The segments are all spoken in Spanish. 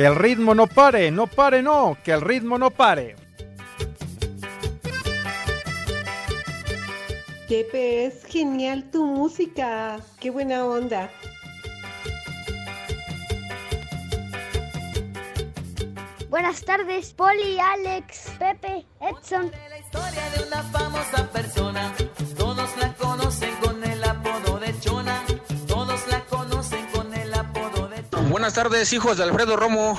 Que el ritmo no pare, no pare, no, que el ritmo no pare. Pepe, es genial tu música. Qué buena onda. Buenas tardes, Poli, Alex, Pepe, Edson. La historia de una famosa persona. Todos la conocen con Buenas tardes, hijos de Alfredo Romo.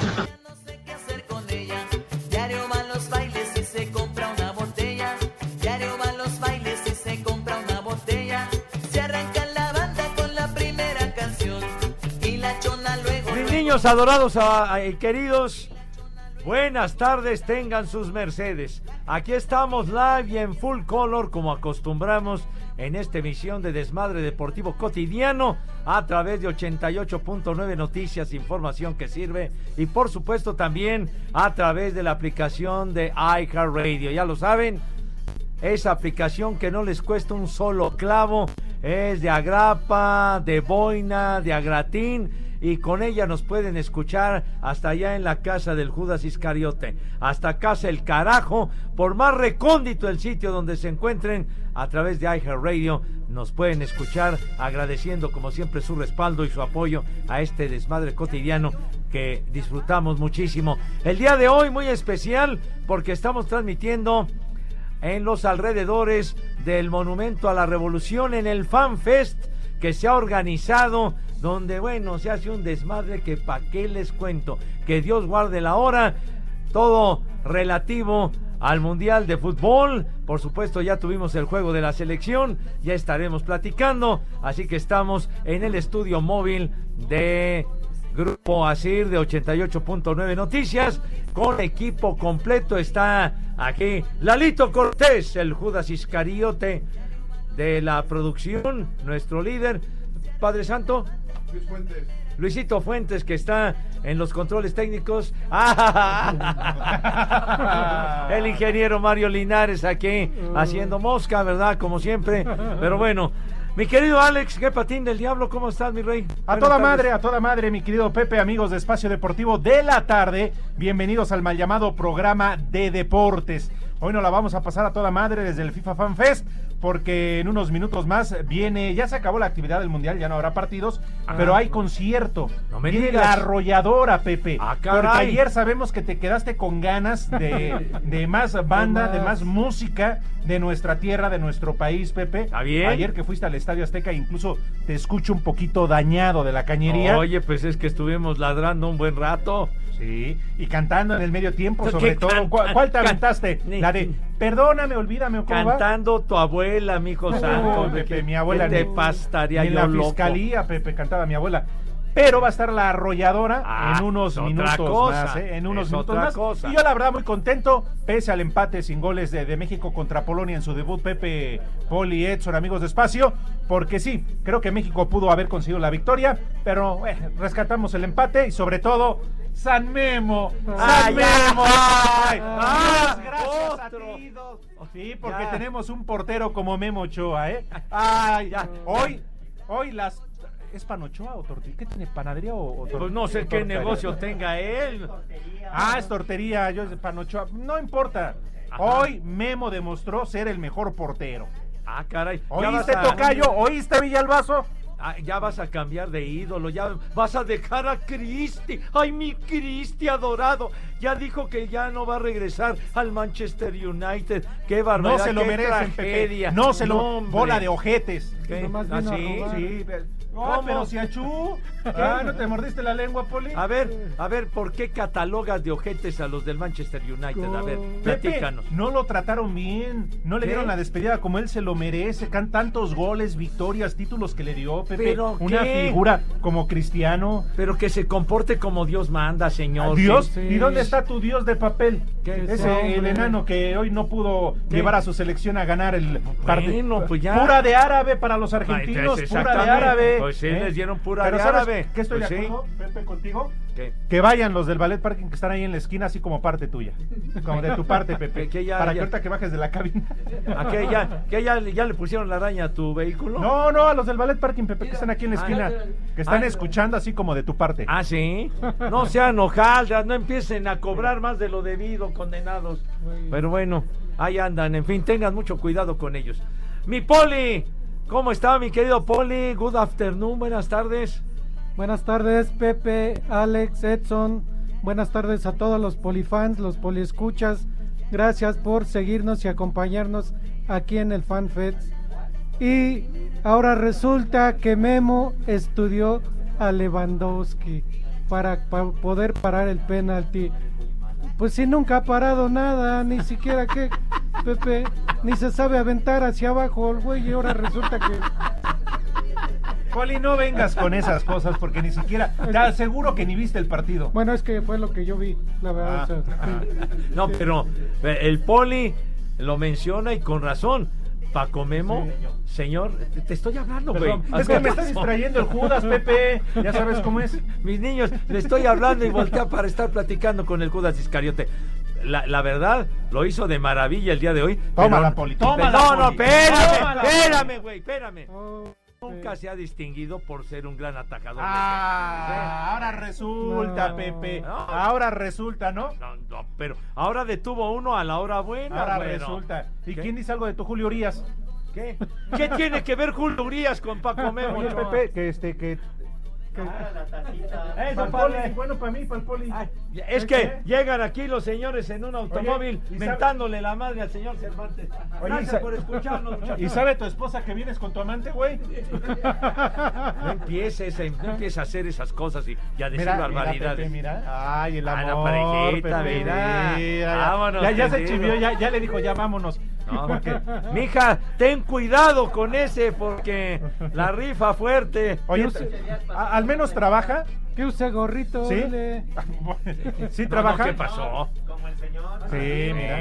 Mis niños adorados a- a- y queridos, buenas tardes, tengan sus mercedes. Aquí estamos live y en full color como acostumbramos en esta emisión de Desmadre Deportivo Cotidiano a través de 88.9 Noticias, información que sirve y por supuesto también a través de la aplicación de iHeartRadio. Ya lo saben, esa aplicación que no les cuesta un solo clavo es de agrapa, de boina, de agratín y con ella nos pueden escuchar hasta allá en la casa del Judas Iscariote, hasta casa el carajo, por más recóndito el sitio donde se encuentren a través de iHeartRadio nos pueden escuchar agradeciendo como siempre su respaldo y su apoyo a este desmadre cotidiano que disfrutamos muchísimo. El día de hoy muy especial porque estamos transmitiendo en los alrededores del Monumento a la Revolución en el Fan Fest que se ha organizado donde bueno se hace un desmadre que pa' qué les cuento que Dios guarde la hora todo relativo al Mundial de Fútbol. Por supuesto, ya tuvimos el juego de la selección, ya estaremos platicando. Así que estamos en el estudio móvil de Grupo Asir de 88.9 Noticias. Con equipo completo está aquí Lalito Cortés, el Judas Iscariote de la producción, nuestro líder. Padre Santo. Luis Fuentes. Luisito Fuentes que está en los controles técnicos. ¡Ah! El ingeniero Mario Linares aquí haciendo mosca, ¿verdad? Como siempre. Pero bueno, mi querido Alex, qué patín del diablo, ¿cómo estás, mi rey? A Buenas toda tardes. madre, a toda madre, mi querido Pepe, amigos de Espacio Deportivo de la tarde. Bienvenidos al mal llamado programa de deportes. Hoy nos la vamos a pasar a toda madre desde el FIFA Fan Fest, porque en unos minutos más viene, ya se acabó la actividad del Mundial, ya no habrá partidos, Ah. pero hay concierto. No me Viene digas. la arrolladora, Pepe. Ah, porque ayer sabemos que te quedaste con ganas de, de más banda, de más música de nuestra tierra, de nuestro país, Pepe. ¿Está bien? Ayer que fuiste al Estadio Azteca, incluso te escucho un poquito dañado de la cañería. Oye, pues es que estuvimos ladrando un buen rato. Sí, y cantando en el medio tiempo, ¿Qué sobre todo. ¿Cuál, cuál te aventaste? ni- La de Perdóname, olvídame, ¿o cómo va? Cantando tu abuela, mi hijo No, santo. Pepe, ¿Qué- mi abuela te pastaría en yo la loco? fiscalía, Pepe, cantaba mi abuela. Pero va a estar la arrolladora Ah, en unos es otra minutos cosa, más, ¿eh? En unos minutos otra más. cosa. Y yo la verdad muy contento, pese al empate sin goles de, de México contra Polonia en su debut, Pepe, Poli, Edson, amigos de espacio, porque sí, creo que México pudo haber conseguido la victoria, pero eh, rescatamos el empate y sobre todo San Memo, San Ah. Memo, ay, Ah, Dios, gracias a otro. ti, Dios. Sí, porque Ya. tenemos un portero como Memo Ochoa, ¿eh? Ay, Ya. Hoy, hoy las. ¿Es panochoa o tortilla? ¿Qué tiene? ¿Panadería o, o tor- Pues no sé qué tortería? negocio tenga él. Ah, es tortería, yo es panochoa. No importa. Ajá. Hoy Memo demostró ser el mejor portero. Ah, caray. ¿Oíste, a- Tocayo? ¿Oíste, Villalbazo? Ah, ya vas a cambiar de ídolo, ya vas a dejar a Cristi. Ay, mi Cristi adorado. Ya dijo que ya no va a regresar al Manchester United. Qué barbaridad. No se lo qué merecen, tragedia. Pepe. No se lo. hombre. bola de ojetes. ¿Qué? Nomás ¿Ah, vino a sí? robar. Sí, ¿Cómo? pero si achú. Ah, ¿no te mordiste la lengua, Poli? A ver, a ver, ¿por qué catalogas de ojetes a los del Manchester United? A ver, Pepe, platícanos. no lo trataron bien, no le ¿Qué? dieron la despedida como él se lo merece, can tantos goles, victorias, títulos que le dio, Pepe, ¿Pero una qué? figura como Cristiano. Pero que se comporte como Dios manda, señor. Dios, Sí. ¿y dónde está tu Dios de papel? Ese Hombre. el enano que hoy no pudo ¿Qué? llevar a su selección a ganar el Bueno, pues ya. Pura de árabe para los argentinos, Ay, pura de árabe. Pues sí, les dieron pura Pero de ¿sabes árabe. ¿Qué estoy Pues de sí. acuerdo, Pepe, contigo? ¿Qué? Que vayan los del ballet parking que están ahí en la esquina, así como parte tuya. Como de tu parte, Pepe. Que- ya- para ya- que ahorita que bajes de la cabina. ¿A qué ya, que ya, ya le pusieron la araña a tu vehículo? No, no, a los del ballet parking, Pepe, que están aquí en la esquina. Que están Ah. escuchando así como de tu parte. Ah, sí. No sean hojaldras, no empiecen a cobrar más de lo debido, condenados. Pero bueno, ahí andan. En fin, tengan mucho cuidado con ellos. Mi Poli, ¿cómo está mi querido Poli? Good afternoon, buenas tardes. Buenas tardes, Pepe, Alex, Edson. Buenas tardes a todos los polifans, los poliescuchas. Gracias por seguirnos y acompañarnos aquí en el FanFest. Y ahora resulta que Memo estudió a Lewandowski para, pa- poder parar el penalti. Pues si nunca ha parado nada, ni siquiera que Pepe, ni se sabe aventar hacia abajo el güey y ahora resulta que Poli, no vengas con esas cosas porque ni siquiera. Te aseguro que ni viste el partido. Bueno, es que fue lo que yo vi, la verdad. Ah, o sea, sí. No, pero eh, el Poli lo menciona y con razón. Paco Memo, señor, te- estoy hablando, güey. Es que me está distrayendo el Judas, Pepe. Ya sabes cómo es. Mis niños, le estoy hablando y voltea para estar platicando con el Judas Iscariote. La, la verdad, lo hizo de maravilla el día de hoy. Poli, tómala, No, no, espérame, espérame, güey, espérame. Nunca se ha distinguido por ser un gran atacador. de Ah, ahora resulta, No. Pepe. No. Ahora resulta, ¿no? No, no, pero ahora detuvo uno a la hora buena. Ahora bueno. resulta. ¿Y ¿Qué? quién dice algo de tu Julio Urias? ¿Qué? ¿Qué tiene que ver Julio Urias con Paco Memo? Oye? Pepe, que este, que. Eso, Pa'l Poli. Poli, bueno, para mí, para el Poli. Ay, es que llegan aquí los señores en un automóvil ¿y sabe- mentándole la madre al señor Cervantes. Oye, Gracias sa- por escucharnos, muchachos. ¿Y sabe tu esposa que vienes con tu amante, güey? No empieces, a- no empieces a hacer esas cosas y, y a decir Mira, barbaridades. Pepe, mira. Ay, el Ah, la parejita, Pepe, mira. Vámonos, Ya, ya se chivió, ya, ya le dijo, ya vámonos. No, Mija, ten cuidado con ese porque la rifa fuerte. Oye, a- al menos trabaja. que use gorrito, ¿Sí? ¿Sí trabaja? ¿Qué pasó? Sí, mira.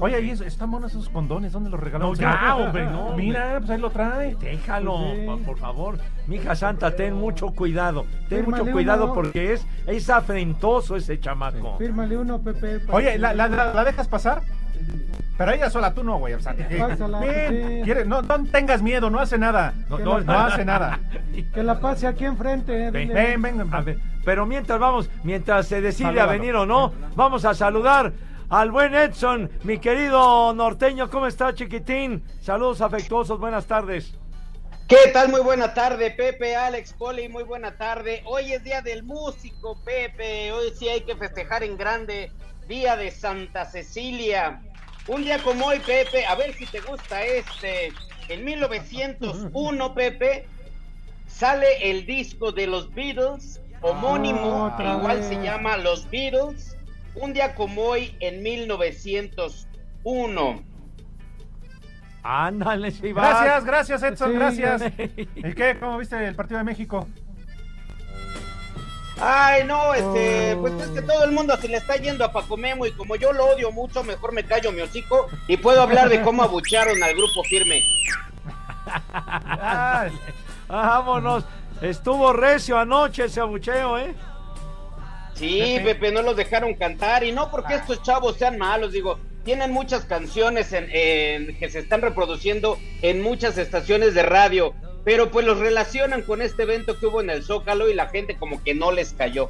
Oye, ¿y eso- están buenos esos condones? ¿Dónde los regaló? No, ya, hombre, no. Mira, pues ahí lo trae. Déjalo, sí. pa- por favor. Mija santa, ten mucho cuidado. Ten Fírmale mucho cuidado uno. porque es, es afrentoso ese chamaco. Fírmale uno, Pepe. Oye, que- ¿la, la, la- la dejas pasar? Pero ella sola, tú no, güey. O sea, Pásala, Ven, sí. quiere- no, no tengas miedo, no hace nada. No, que no, la- No hace nada. Que la pase aquí enfrente. Ven, dile. Ven, ven, ven. A ver, pero mientras vamos, mientras se decide a venir o no, vamos a saludar al buen Edson, mi querido norteño. ¿Cómo está, chiquitín? Saludos afectuosos, buenas tardes. ¿Qué tal? Muy buena tarde, Pepe, Alex, Poli, muy buena tarde. Hoy es día del músico, Pepe. Hoy sí hay que festejar en grande. Día de Santa Cecilia. Un día como hoy, Pepe, a ver si te gusta este. En 1901, Pepe, sale el disco de los Beatles, homónimo, Otra igual vez. se llama Los Beatles. Un día como hoy, en 1901. Ándale. Gracias, gracias, Edson, Sí, gracias. ¿Y qué? ¿Cómo viste el partido de México? Ay, no, este, Oh. pues es que todo el mundo se le está yendo a Paco Memo y como yo lo odio mucho, mejor me callo mi hocico y puedo hablar de cómo abuchearon al grupo firme. Ay, vámonos. Estuvo recio anoche ese abucheo, ¿eh? Sí, Pepe, no los dejaron cantar y no porque estos chavos sean malos, digo, tienen muchas canciones en, en- que se están reproduciendo en muchas estaciones de radio, pero pues los relacionan con este evento que hubo en el Zócalo y la gente como que no les cayó.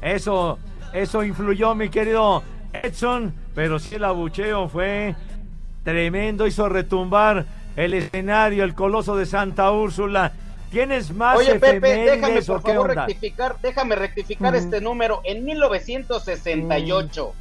Eso, eso influyó, mi querido Edson, pero sí el abucheo fue tremendo, hizo retumbar el escenario, el coloso de Santa Úrsula. ¿Tienes más Oye, Pepe, déjame por favor onda? rectificar, déjame rectificar Mm. este número. En 1968,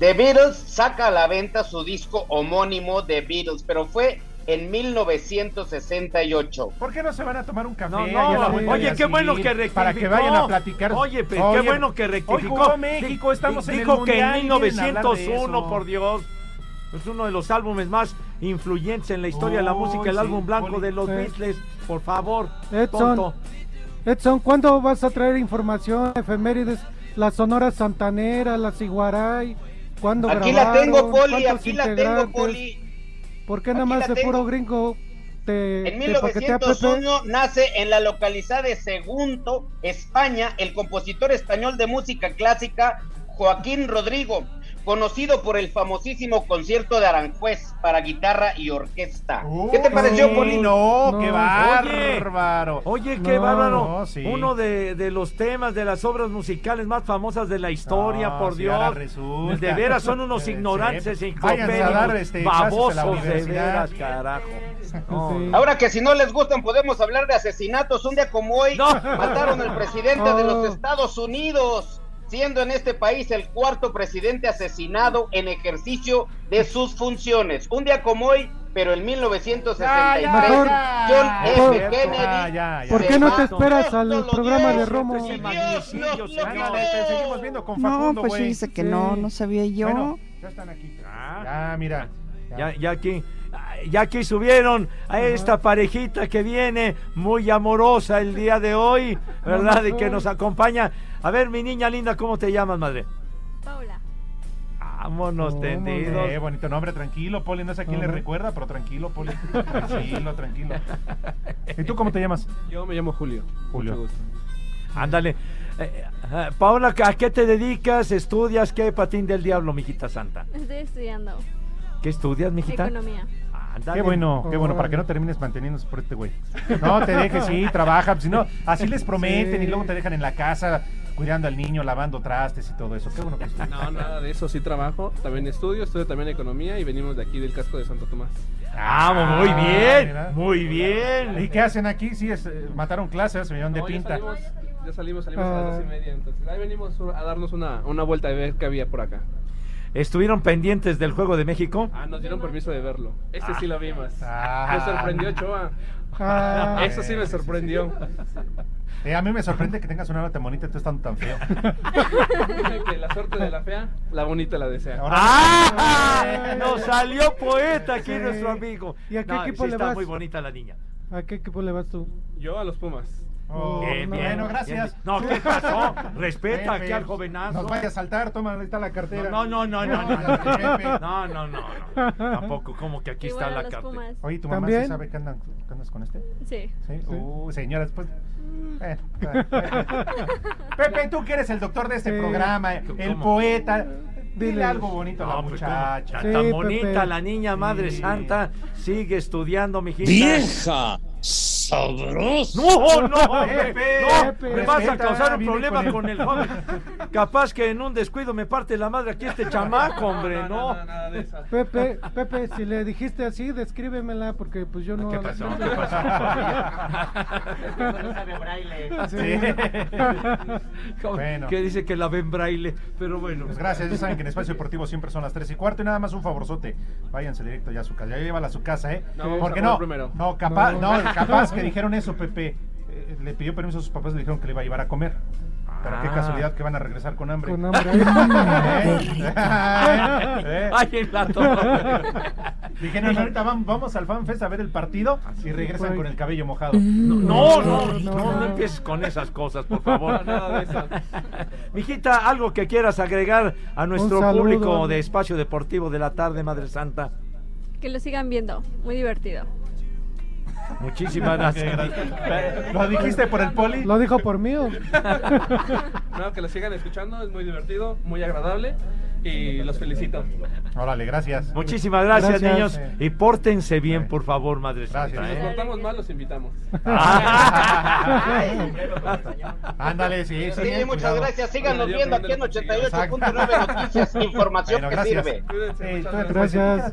The Beatles saca a la venta su disco homónimo The Beatles, pero fue en 1968. ¿Por qué no se van a tomar un café? No, en no, oye, de qué bueno que rectificó. Para que vayan a platicar. Oye, pe- Oye, qué bueno que Hoy rectificó. jugó México, estamos en el Dijo que Mundial en hablar de 1901, eso. por Dios. Es uno de los álbumes más influyentes en la historia de la música, el sí, álbum blanco Poli. de los Sí. Beatles. Por favor, Edson, tonto. Edson, ¿cuándo vas a traer información, efemérides? La Sonora Santanera, la Ciguaray, ¿cuándo Aquí la tengo, Poli, ¿Cuántos aquí la tengo? Poli. ¿Por qué nada más de tengo. puro gringo te, En te paquetea Pepe? 1901 nace en la localidad de Segundo, España, el compositor español de música clásica Joaquín Rodrigo, conocido por el famosísimo concierto de Aranjuez para guitarra y orquesta. ¿Qué te pareció, Sí, Poli? No, No. qué bárbaro. Oye, qué No, bárbaro. no, sí. Uno de, de los temas de las obras musicales más famosas de la historia, No, por Dios. De veras son unos ignorantes sí. este, babosos de veras, carajo. No, Sí. Ahora que si no les gustan podemos hablar de asesinatos. Un día como hoy No. mataron al presidente de los Oh. Estados Unidos, siendo en este país el cuarto presidente asesinado en ejercicio de sus funciones. Un día como hoy, pero en 1963, Mejor- John mejor- F. Kennedy. Ah, ya, ya. ¿Por qué no te esperas al programa de Romo? Dios seguimos viendo con No, Facundo, pues dice que Sí. no, no sabía yo. Bueno, ya están aquí. Ah. Ya, mira. Ya, ya aquí, ya aquí subieron a esta parejita que viene muy amorosa el día de hoy, ¿verdad? Y que nos acompaña. A ver, mi niña linda, ¿cómo te llamas, madre? Paula. Vámonos Vámonos. tendidos. Eh, bonito nombre, tranquilo, Poli. No sé a quién le recuerda, pero tranquilo, Poli. Tranquilo, tranquilo. ¿Y tú cómo te llamas? Yo me llamo Julio. Julio. Mucho gusto. Ándale. Eh, eh, Paula, ¿a qué te dedicas? ¿Estudias? ¿Qué patín del diablo, mijita santa? Estoy estudiando ¿Qué estudias, mijita? economía. Ándale. Qué bueno, qué bueno, para que no termines manteniéndose por este güey. No te dejes, sí, trabaja, si no, así les prometen Sí. y luego te dejan en la casa cuidando al niño, lavando trastes y todo eso. Qué bueno que estudias. No, nada de eso, sí trabajo. También estudio, estudio también economía y venimos de aquí del casco de Santo Tomás. Ah, muy bien, mira. muy bien. ¿Y qué hacen aquí? Sí, es, eh, mataron clases, se vinieron de No, ya pinta. salimos, ya salimos, salimos a las Ah. dos y media. Entonces ahí venimos a darnos una, una vuelta de ver qué había por acá. ¿Estuvieron pendientes del Juego de México? Ah, nos dieron permiso de verlo. Ese sí lo vimos. Ah. Me sorprendió, Choa. Ah, Eso sí me sorprendió. Eh, a mí me sorprende que tengas una nota tan bonita y tú estando tan feo. Que la suerte de la fea, la bonita la desea. Ahora- ¡Ah! Nos salió poeta aquí Sí. nuestro amigo. ¿Y a qué No, equipo sí le está vas? muy bonita la niña. ¿A qué equipo le vas tú? Yo a los Pumas. Oh, Bien, bien, bueno, gracias. bien. No, ¿qué pasó? Respeta aquí al jovenazo. Nos vaya a saltar, toma, ahí está la cartera. No, no, no, no, no, no, no, no, no, no. Tampoco, como que aquí Igual está la. Pumas. Oye, ¿tu mamá ¿También? sí sabe que, andan, que andas con este? Sí. Sí. Uh, pues. eh, eh, eh. Pepe, tú que eres el doctor de este Sí. programa, el ¿Cómo? poeta. Dile Dile. algo bonito a la No, pues, muchacha. Tan, Sí, tan Pepe. bonita la niña, Madre Sí. Santa, sigue estudiando, mijita. ¡Vieja! ¡Sabrosa! No, no, Pepe, no, Pepe, me vas a causar un problema con el- joven. Capaz que en un descuido me parte la madre aquí este chamaco, hombre, no. nada de eso. Pepe, Pepe, si le dijiste así, descríbemela porque pues yo no... ¿Qué pasó? no- ¿Qué pasó? Bueno. Que dice que la ve en braille, pero bueno. Pues gracias, ya saben que en Espacio Deportivo siempre son las 3 y cuarto y nada más un favorzote. Váyanse directo ya a su casa, ya llévala a su casa, ¿eh? No, Porque no, no, capaz, No. Capaz que dijeron eso, Pepe. Eh, le pidió permiso a sus papás, le dijeron que le iba a llevar a comer. Pero qué Ah. casualidad que van a regresar con hambre. Con hambre. ¿Eh? ¿Eh? Ay. Dijeron, ahorita vam- vamos al FanFest a ver el partido y regresan fue. con el cabello mojado. No, no, no, No, no, no. empieces con esas cosas, por favor. Nada de eso. Mijita, algo que quieras agregar a nuestro saludo. público de Espacio Deportivo de la tarde, Madre Santa. Que lo sigan viendo. Muy divertido. Muchísimas gracias. gracia. ¿Lo dijiste por el poli? ¿Lo dijo por mí? No, que lo sigan escuchando, es muy divertido, muy agradable y los felicito. Órale, gracias. Muchísimas gracias, Gracias. niños. Y pórtense bien, por favor, Madre Gracias. Santa. Si nos ¿eh? portamos mal, los invitamos. Ándale, sí, sí. Sí, eh, muchas cuidado. gracias. Síganos Bueno, viendo aquí en aprendo 88.9 Noticias. Información Bueno, que gracias. sirve. Cuídense, Sí, gracias.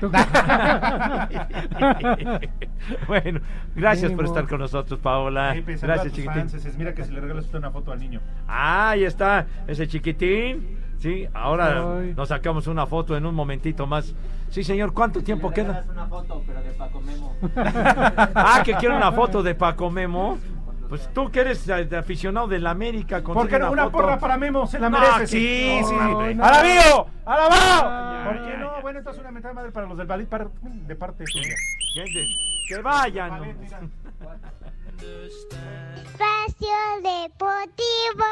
bueno, gracias por estar con nosotros, Paola. Gracias, chiquitín. fans, es- Mira que si le regalas usted una foto al niño. Ah, ahí está, ese chiquitín. Sí, ahora Ay. nos sacamos una foto en un momentito más. Sí, señor, ¿cuánto tiempo queda? una foto, pero de Paco Memo. Ah, que quiere una foto de Paco Memo. Pues tú que eres aficionado del América, ¿Por consigue qué no? Una foto. porra para Memo, se la No, merece. sí, sí, Ay, sí. no. ¡Alabío! ¡Alabao! ¿Por qué no? Bueno, esta es una mentada madre para los del Ballet par- de parte suya. Gente, Que vayan. Espacio Deportivo.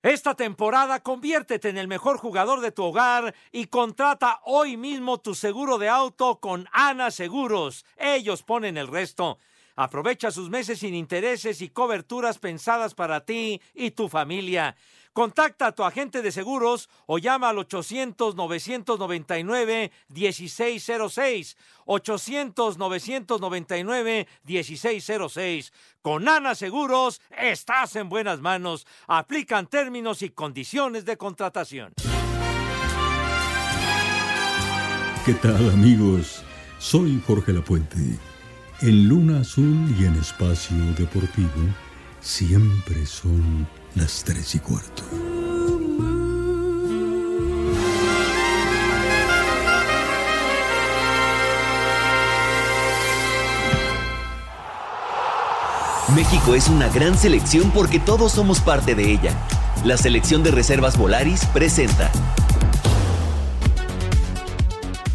Esta temporada conviértete en el mejor jugador de tu hogar y contrata hoy mismo tu seguro de auto con Ana Seguros. Ellos ponen el resto. Aprovecha sus meses sin intereses y coberturas pensadas para ti y tu familia. Contacta a tu agente de seguros o llama al 800-999-1606. 800-999-1606. Con Ana Seguros estás en buenas manos. Aplican términos y condiciones de contratación. ¿Qué tal amigos? Soy Jorge Lapuente. En Luna Azul y en Espacio Deportivo siempre son las tres y cuarto. México es una gran selección porque todos somos parte de ella. La selección de reservas Volaris presenta.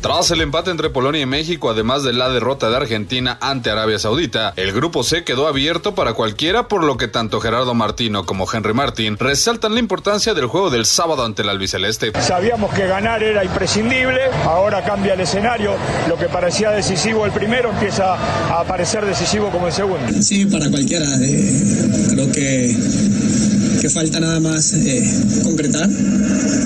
Tras el empate entre Polonia y México, además de la derrota de Argentina ante Arabia Saudita, el grupo C quedó abierto para cualquiera, por lo que tanto Gerardo Martino como Henry Martín resaltan la importancia del juego del sábado ante el albiceleste. Sabíamos que ganar era imprescindible, ahora cambia el escenario, lo que parecía decisivo el primero empieza a parecer decisivo como el segundo. Sí, para cualquiera. eh, creo que, que falta nada más eh, concretar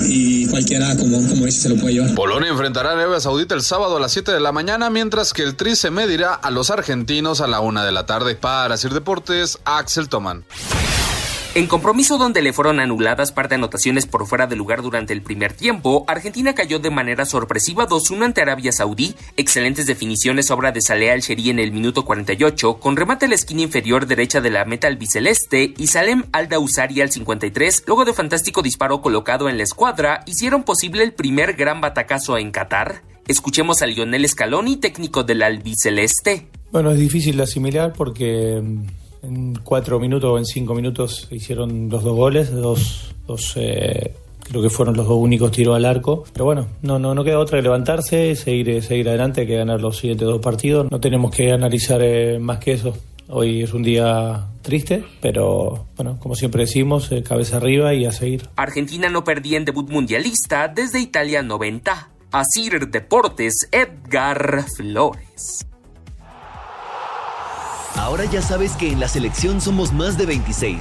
y cualquiera, como, dice, se lo puede llevar. Polonia enfrentará a Arabia Saudita el sábado a las 7 de la mañana, mientras que el Tri se medirá a los argentinos a la 1 de la tarde. Para Sir Deportes, Axel Toman. En compromiso donde le fueron anuladas par de anotaciones por fuera de lugar durante el primer tiempo, Argentina cayó de manera sorpresiva 2-1 ante Arabia Saudí. Excelentes definiciones obra de Saleh Al-Sheri en el minuto 48, con remate a la esquina inferior derecha de la meta albiceleste y Salem Al-Dausari al 53, luego de fantástico disparo colocado en la escuadra, hicieron posible el primer gran batacazo en Qatar. Escuchemos a Lionel Scaloni, técnico del albiceleste. Bueno, es difícil asimilar porque mm, en cuatro minutos o en cinco minutos hicieron los dos goles, dos, dos eh, creo que fueron los dos únicos tiros al arco. Pero bueno, no, no, no queda otra que levantarse, seguir, seguir adelante, que ganar los siguientes dos partidos. No tenemos que analizar eh, más que eso. Hoy es un día triste, pero bueno, como siempre decimos, eh, cabeza arriba y a seguir. Argentina no perdía en debut mundialista desde Italia 90. Asir Deportes, Edgar Flores. Ahora ya sabes que en la selección somos más de 26.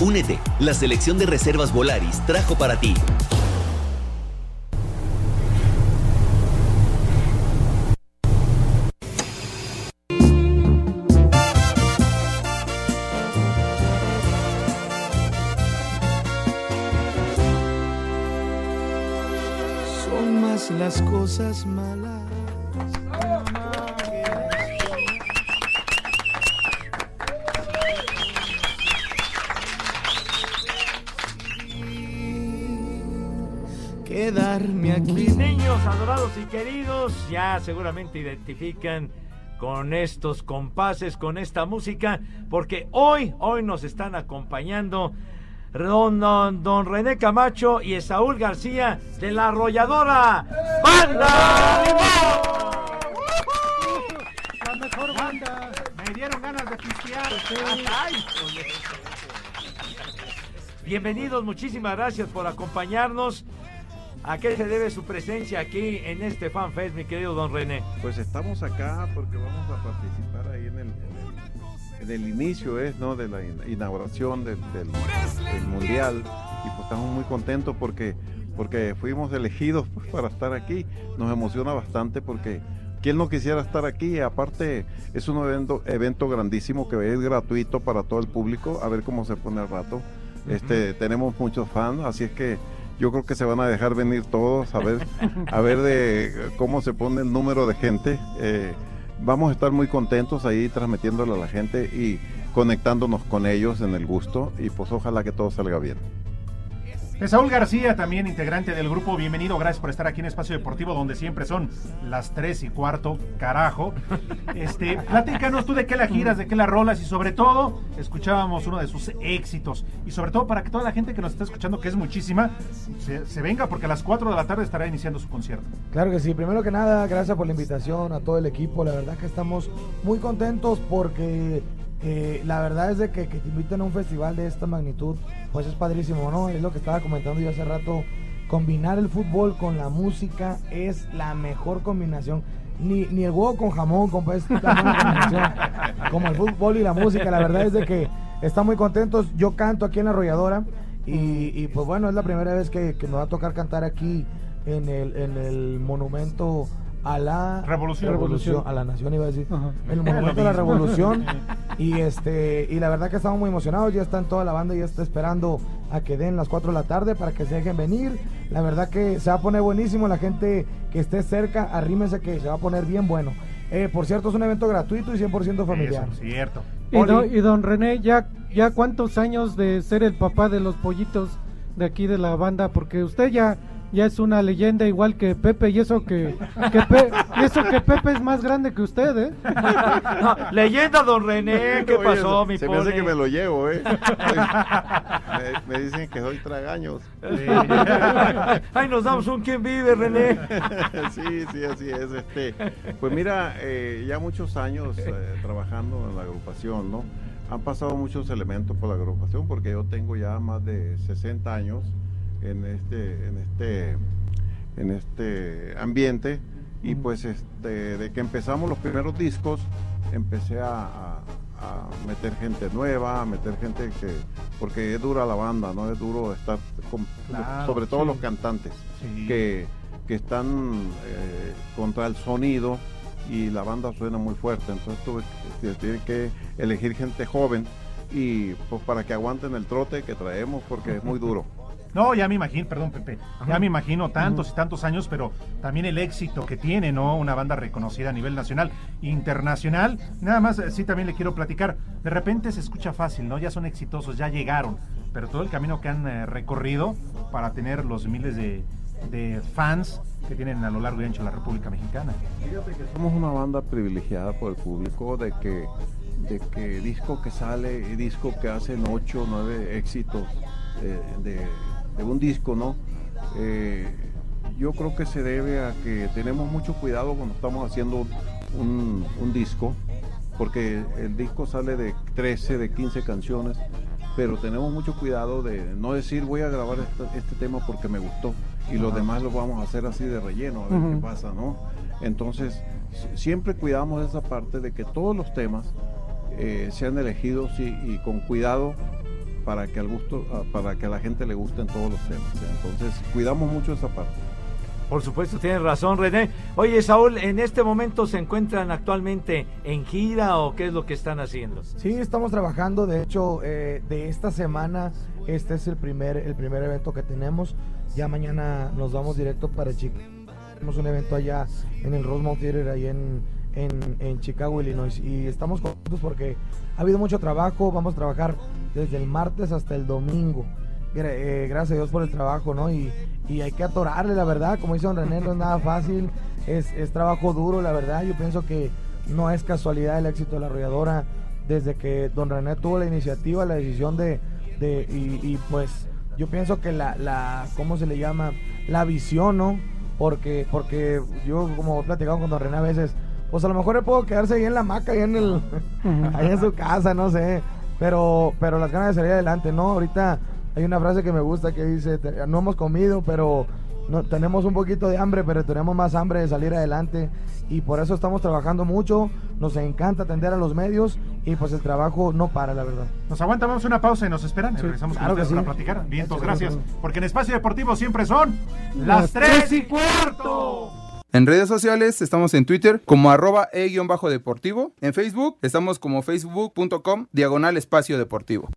Únete, la selección de reservas Volaris trajo para ti. Cosas malas. Mis niños adorados y queridos ya seguramente identifican con estos compases, con esta música, porque hoy, hoy nos están acompañando don, don, don René Camacho y Esaúl García de la arrolladora Banda La mejor banda. Me dieron ganas de pistear. Bienvenidos, muchísimas gracias por acompañarnos. ¿A qué se debe su presencia aquí en este FanFest, mi querido don René? Pues estamos acá porque vamos a participar ahí en el, en el, en el inicio es, ¿no? de la in- inauguración del, del- del Mundial y pues estamos muy contentos porque, porque fuimos elegidos pues, para estar aquí. Nos emociona bastante porque ¿quién no quisiera estar aquí? Aparte es un evento, evento grandísimo que es gratuito para todo el público, a ver cómo se pone al rato. Este, tenemos muchos fans, así es que yo creo que se van a dejar venir todos a ver, a ver de cómo se pone el número de gente. Eh, vamos a estar muy contentos ahí transmitiéndole a la gente y conectándonos con ellos en el gusto y pues ojalá que todo salga bien. Saúl García, también integrante del grupo, bienvenido, gracias por estar aquí en Espacio Deportivo, donde siempre son las tres y cuarto, carajo. Este, platícanos tú de qué la giras, de qué la rolas y sobre todo, escuchábamos uno de sus éxitos. Y sobre todo para que toda la gente que nos está escuchando, que es muchísima, se, se venga porque a las 4 de la tarde estará iniciando su concierto. Claro que sí, primero que nada, gracias por la invitación a todo el equipo, la verdad que estamos muy contentos porque eh, la verdad es de que, que te inviten a un festival de esta magnitud, pues es padrísimo, ¿no? Es lo que estaba comentando yo hace rato, combinar el fútbol con la música es la mejor combinación. Ni, ni el huevo con jamón, compa, es la combinación. Como el fútbol y la música, la verdad es de que están muy contentos. Yo canto aquí en la arrolladora y, y, pues bueno, es la primera vez que, que nos va a tocar cantar aquí en el, en el monumento a la Revolución. a la nación iba a decir Ajá. el monumento a la revolución y este y la verdad que estamos muy emocionados ya están toda la banda ya está esperando a que den las 4 de la tarde para que se dejen venir. La verdad que se va a poner buenísimo la gente que esté cerca arrímese que se va a poner bien bueno. Eh, por cierto es un evento gratuito y 100% familiar. Eso, cierto. Y, do- y don René, ya, ya cuántos años de ser el papá de los pollitos de aquí de la banda, porque usted ya, ya es una leyenda igual que Pepe y eso que, que Pe- y eso que Pepe es más grande que usted, ¿eh? No, leyenda, don René, ¿qué Oye, pasó, mi Se me hace pone? que me lo llevo, ¿eh? me, me dicen que soy tragaños. Ay, nos damos un quien vive, René. sí, sí, así es. Este, pues mira, eh, ya muchos años eh, trabajando en la agrupación, ¿no? Han pasado muchos elementos por la agrupación porque yo tengo ya más de 60 años en este, en este, en este ambiente y pues este, de que empezamos los primeros discos empecé a, a- a meter gente nueva, a meter gente que, porque es dura la banda, ¿no? Es duro estar, con- Claro, sobre todo sí. los cantantes Sí. que, que están eh, contra el sonido y la banda suena muy fuerte, entonces tuve que, que elegir gente joven y pues para que aguanten el trote que traemos porque es muy duro. No, ya me imagino, perdón Pepe, ya me imagino tantos y tantos años, pero también el éxito que tiene, ¿no? Una banda reconocida a nivel nacional, internacional. Nada más, eh, sí, también le quiero platicar. De repente se escucha fácil, ¿no? Ya son exitosos, ya llegaron, pero todo el camino que han eh, recorrido para tener los miles de, de fans que tienen a lo largo y ancho de la República Mexicana. Fíjate que somos una banda privilegiada por el público de que, de que disco que sale y disco que hacen 8 o 9 éxitos eh, de, de un disco, ¿no? Eh, yo creo que se debe a que tenemos mucho cuidado cuando estamos haciendo un, un disco, porque el disco sale de 13, de 15 canciones, pero tenemos mucho cuidado de no decir voy a grabar este, este tema porque me gustó y los demás los vamos a hacer así de relleno, a ver qué pasa, ¿no? Entonces, si- siempre cuidamos esa parte de que todos los temas eh, sean elegidos y, y con cuidado para que al gusto, ah, para que a la gente le gusten todos los temas. ¿eh? Entonces, cuidamos mucho esa parte. Por supuesto, tienes razón, René. Oye, Saúl, ¿en este momento se encuentran actualmente en gira o qué es lo que están haciendo? Sí, estamos trabajando. De hecho, eh, de esta semana, este es el primer, el primer evento que tenemos. Ya mañana nos vamos directo para Chicago. Tenemos un evento allá en el Rosemont Theater, ahí en, en, en Chicago, Illinois. Y estamos contentos porque ha habido mucho trabajo. Vamos a trabajar desde el martes hasta el domingo. Eh, gracias a Dios por el trabajo, ¿no? Y, y hay que atorarle, la verdad. Como dice don René, no es nada fácil. Es, es trabajo duro, la verdad. Yo pienso que no es casualidad el éxito de la arrolladora desde que don René tuvo la iniciativa, la decisión de, de y, y, pues yo pienso que la, la, ¿cómo se le llama? La visión, ¿no? Porque, porque yo como he platicado con don René a veces, pues a lo mejor él puedo quedarse ahí en la hamaca, ahí en el, ahí en su casa, no sé, pero, pero las ganas de salir adelante, ¿no? Ahorita hay una frase que me gusta que dice, "Te- no hemos comido, pero no, tenemos un poquito de hambre, pero tenemos más hambre de salir adelante y por eso estamos trabajando mucho, nos encanta atender a los medios y pues el trabajo no para, la verdad. Nos aguanta, vamos a una pausa y nos esperan. regresamos claro con que ustedes sí. para platicar. Bien, entonces, Gracias. Porque en Espacio Deportivo siempre son Las las tres y cuarto. En redes sociales estamos en Twitter como arroba e-deportivo. En Facebook estamos como facebook.com diagonal espacio deportivo.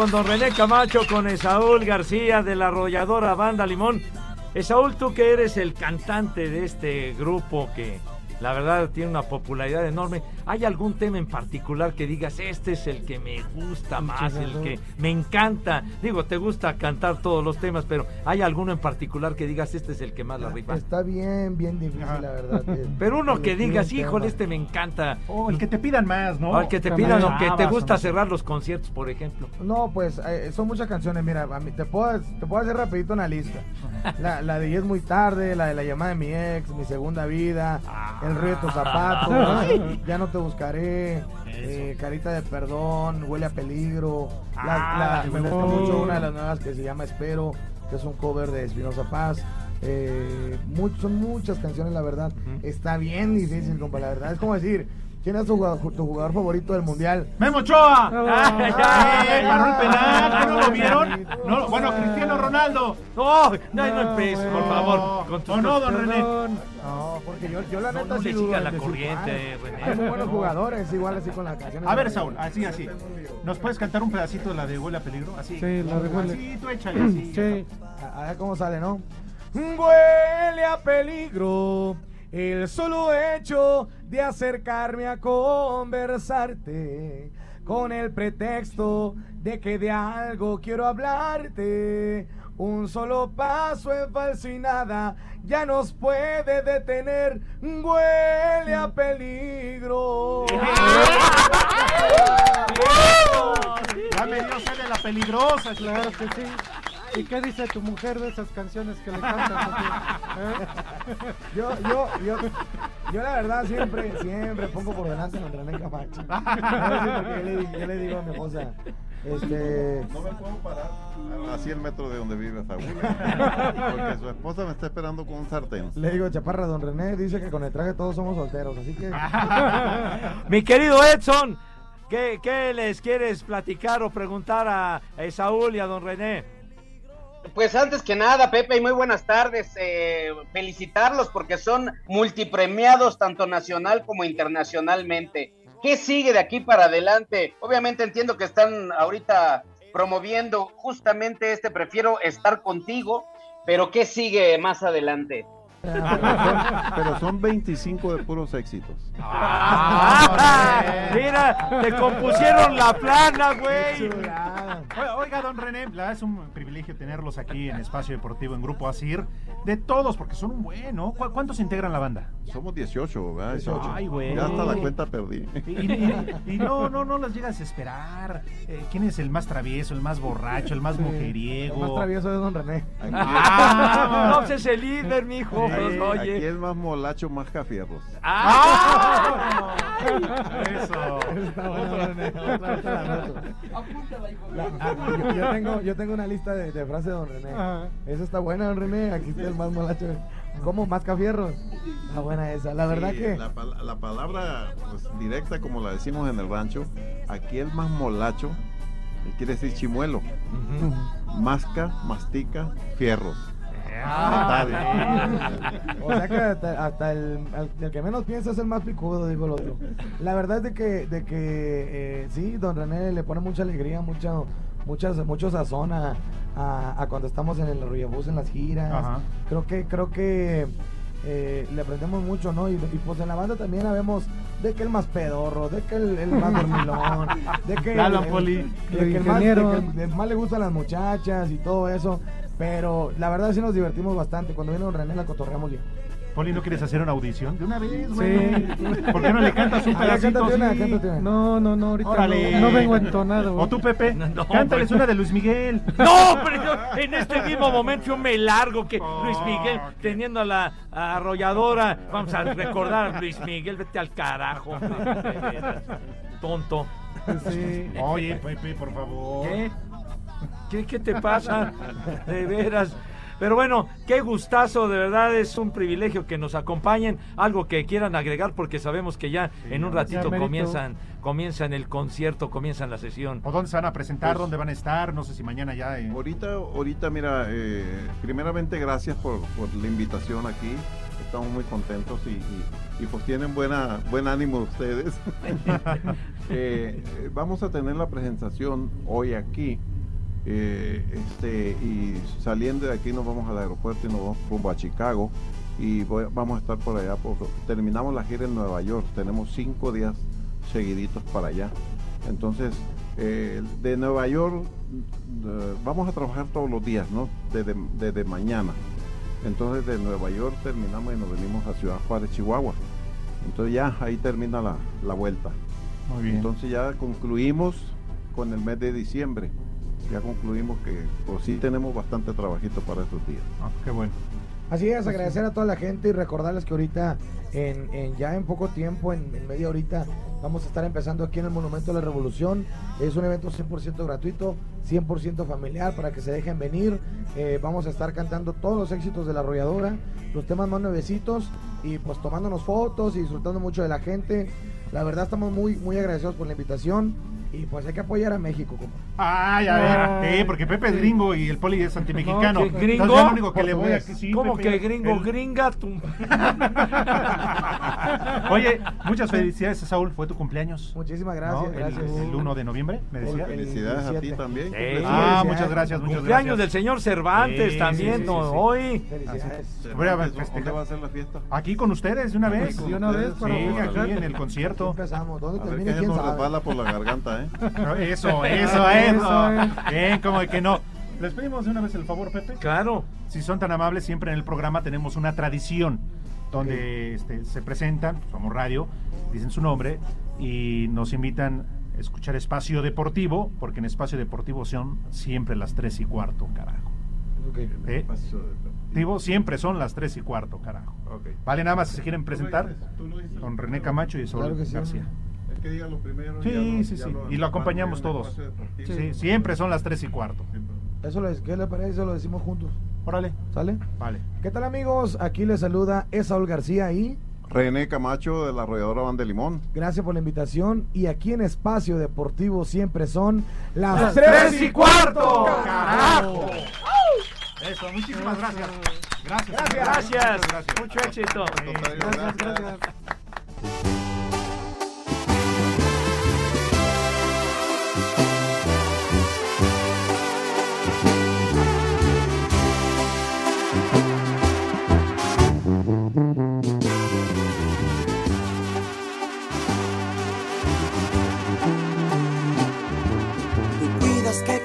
Con don René Camacho, con Esaúl García de la arrolladora Banda Limón. Esaúl, tú que eres el cantante de este grupo que la verdad tiene una popularidad enorme. ¿Hay algún tema en particular que digas, este es el que me gusta más, el que me encanta? Digo, te gusta cantar todos los temas, pero ¿hay alguno en particular que digas, este es el que más la rifa? Está bien, bien difícil, la verdad. Pero uno que digas, híjole, este me encanta. O el que te pidan más, ¿no? O el que te pidan, o que te Chavas, gusta cerrar los conciertos, por ejemplo. No, pues eh, son muchas canciones. Mira, a mí te puedo, te puedo hacer rapidito una lista. La, la de Y es muy tarde, la de la llamada de mi ex, mi segunda vida, el río de tus zapatos, ya no te buscaré, eh, carita de perdón, huele a peligro. La, Ah, la- me gusta huevón. mucho una de las nuevas que se llama Espero, que es un cover de Espinosa Paz. Eh, son muchas canciones, la verdad. Está bien difícil, compa, la verdad. Es como decir, ¿quién es tu jugador, tu jugador favorito del mundial? ¡Memo Ochoa! Ay, ¡Ay, paró el penal! ¿Que no lo vieron? No, bueno, Cristiano Ronaldo. No, no, no empieces, por favor. Con tus ¿O no, don René? No, porque yo, yo la No, neta no sí le siga la corriente, René. Hay muy buenos jugadores, igual así con las canciones. A ver, Saúl, así, así. ¿Nos puedes cantar un pedacito de la de Huele a Peligro? Así. Sí, la de Huele- Así, tú échale así. Sí. A, a ver cómo sale, ¿no? Huele a peligro el solo hecho de acercarme a conversarte con el pretexto de que de algo quiero hablarte. Un solo paso en falso y nada ya nos puede detener. Huele a peligro. Ya me dio sed de la peligrosa. Claro que sí. ¿Y qué dice tu mujer de esas canciones que le cantas? a ti? ¿Eh? Yo, yo, yo, yo la verdad siempre, siempre pongo por delante a René Camacho. Porque yo, le, yo le digo a mi esposa, este... No me puedo parar a 100 metros de donde vive Saúl. Porque su esposa me está esperando con un sartén. Le digo, chaparra, don René dice que con el traje todos somos solteros, así que... Mi querido Edson, ¿qué, qué les quieres platicar o preguntar a Saúl y a don René? Pues antes que nada, Pepe, y muy buenas tardes. eh, felicitarlos porque son multipremiados tanto nacional como internacionalmente. ¿Qué sigue de aquí para adelante? Obviamente entiendo que están ahorita promoviendo justamente este Prefiero estar contigo, pero ¿qué sigue más adelante? Pero son 25 de puros éxitos. Ah, mira, te compusieron la plana, güey. Oiga, Oiga, don René, es un privilegio tenerlos aquí en Espacio Deportivo en Grupo Asir. De todos, porque son un bueno. ¿Cu- ¿Cuántos integran la banda? Somos 18, ¿verdad? 18. Ay, güey. Ya hasta la cuenta perdí. Y, y- y no, no, no las llegas a esperar. Eh, ¿Quién es el más travieso, el más borracho, el más mujeriego? El más travieso es don René. Ah, no, es el líder, mijo. Aquí, es más molacho, más cafierros. ¡Ah! Eso. Yo, yo tengo, yo tengo una lista de, de frases de don René. Ajá. Esa está buena, don René. Aquí está el más molacho. ¿Cómo? ¿Más cafierros? Está buena esa. La verdad Sí, que... La, pal- la palabra pues, directa, como la decimos en el rancho, aquí el más molacho eh, quiere decir chimuelo. Masca, mastica, fierros. Ah, Dale. O sea que hasta, hasta el, al- el que menos piensa es el más picudo, digo el otro. La verdad es de que, de que eh, sí, don René le pone mucha alegría, mucha, muchas, mucho sazón a, a- a cuando estamos en el Rullabús en las giras. Ajá. Creo que, creo que eh, le aprendemos mucho, ¿no? Y, y, pues en la banda también habemos de que el más pedorro, de que el, el más dormilón, de que, el, el- de que el más, de Ingeniero. que el- el más le gustan las muchachas y todo eso. Pero la verdad sí nos divertimos bastante. Cuando viene don René la cotorreamos bien. Poli, ¿no quieres hacer una audición? De una vez, Sí. güey. ¿Por qué no le cantas un pedacito? cántate una, cántate una. No, no, no, ahorita Órale. no, no vengo entonado. O tú, Pepe, No, cántales pues- una de Luis Miguel. No, pero yo en este mismo momento yo me largo que Luis Miguel teniendo a la arrolladora. Vamos a recordar a Luis Miguel, vete al carajo. Tonto. Sí. Oye, Pepe, por favor. ¿Qué? ¿Qué, qué te pasa? De veras. Pero bueno, qué gustazo, de verdad es un privilegio que nos acompañen. Algo que quieran agregar porque sabemos que ya en un ratito comienzan, comienzan el concierto, comienzan la sesión. ¿O dónde se van a presentar? Pues- ¿Dónde van a estar? No sé si mañana ya. eh. Ahorita, ahorita, mira, eh, primeramente gracias por, por la invitación aquí. Estamos muy contentos y, y- y, pues tienen buena, buen ánimo ustedes. Eh, eh, vamos a tener la presentación hoy aquí Eh, este, y saliendo de aquí nos vamos al aeropuerto y nos vamos rumbo a Chicago y voy- vamos a estar por allá. por- terminamos la gira en Nueva York, tenemos cinco días seguiditos para allá. Entonces, eh, de Nueva York eh, vamos a trabajar todos los días, ¿no? Desde, desde mañana. Entonces de Nueva York terminamos y nos venimos a Ciudad Juárez, Chihuahua. Entonces ya ahí termina la, la vuelta. Muy bien. Entonces ya concluimos con el mes de diciembre. Ya concluimos que pues sí tenemos bastante trabajito para estos días. Ah, qué bueno. Así es, agradecer a toda la gente y recordarles que ahorita, en, en- ya en poco tiempo, en, en media horita, vamos a estar empezando aquí en el Monumento de la Revolución. Es un evento 100% gratuito, 100% familiar, para que se dejen venir. Eh, vamos a estar cantando todos los éxitos de la arrolladora, los temas más nuevecitos y pues tomándonos fotos y disfrutando mucho de la gente. La verdad estamos muy, muy agradecidos por la invitación y pues hay que apoyar a México. compa. Ay, a ver, sí, porque Pepe es gringo y el poli es antimexicano. No, que gringo. Entonces, lo único que le voy a Portugués. sí, ¿Cómo Pepe, que gringo? el- Gringa. tu- Oye, muchas felicidades, Saúl. Fue tu cumpleaños. Muchísimas gracias, ¿no? El- gracias. El, 1 de noviembre, me decías. Felicidades a ti también. Sí. Ah, muchas gracias, muchas Cumpleaños gracias. del señor Cervantes Sí, también, sí, sí, ¿no? sí. Hoy. Felicidades. A ¿Dónde va a ser la fiesta? Aquí con ustedes, de una vez. De una vez, para aquí en el concierto. Empezamos. ¿Dónde A termina? ¿Quién nos sabe? resbala por la garganta, ¿eh? Eso, eso, Eso, eso. Bien, como de que no. Les pedimos de una vez el favor, Pepe. Claro. Si son tan amables, siempre en el programa tenemos una tradición donde este, se presentan, somos radio, dicen su nombre y nos invitan a escuchar Espacio Deportivo, porque en Espacio Deportivo son siempre las 3 y cuarto, carajo. ¿Eh? Deportivo siempre son las 3 y cuarto, carajo. Vale, nada más si se quieren presentar con René Camacho y Claro que sí. Que diga lo primero. Sí, sí, sí. Y lo acompañamos todos. Sí, siempre son las 3 y cuarto. Eso les, ¿Qué le parece? Eso lo decimos juntos. Órale. ¿Sale? Vale. ¿Qué tal amigos? Aquí les saluda Esaúl García y René Camacho de la arrolladora Van de Limón. gracias por la invitación. Y aquí en Espacio Deportivo siempre son las, Las tres tres y y cuarto. cuarto. ¡Carajo! Eso, muchísimas gracias. Gracias. Gracias. Gracias. Mucho éxito. Gracias, gracias.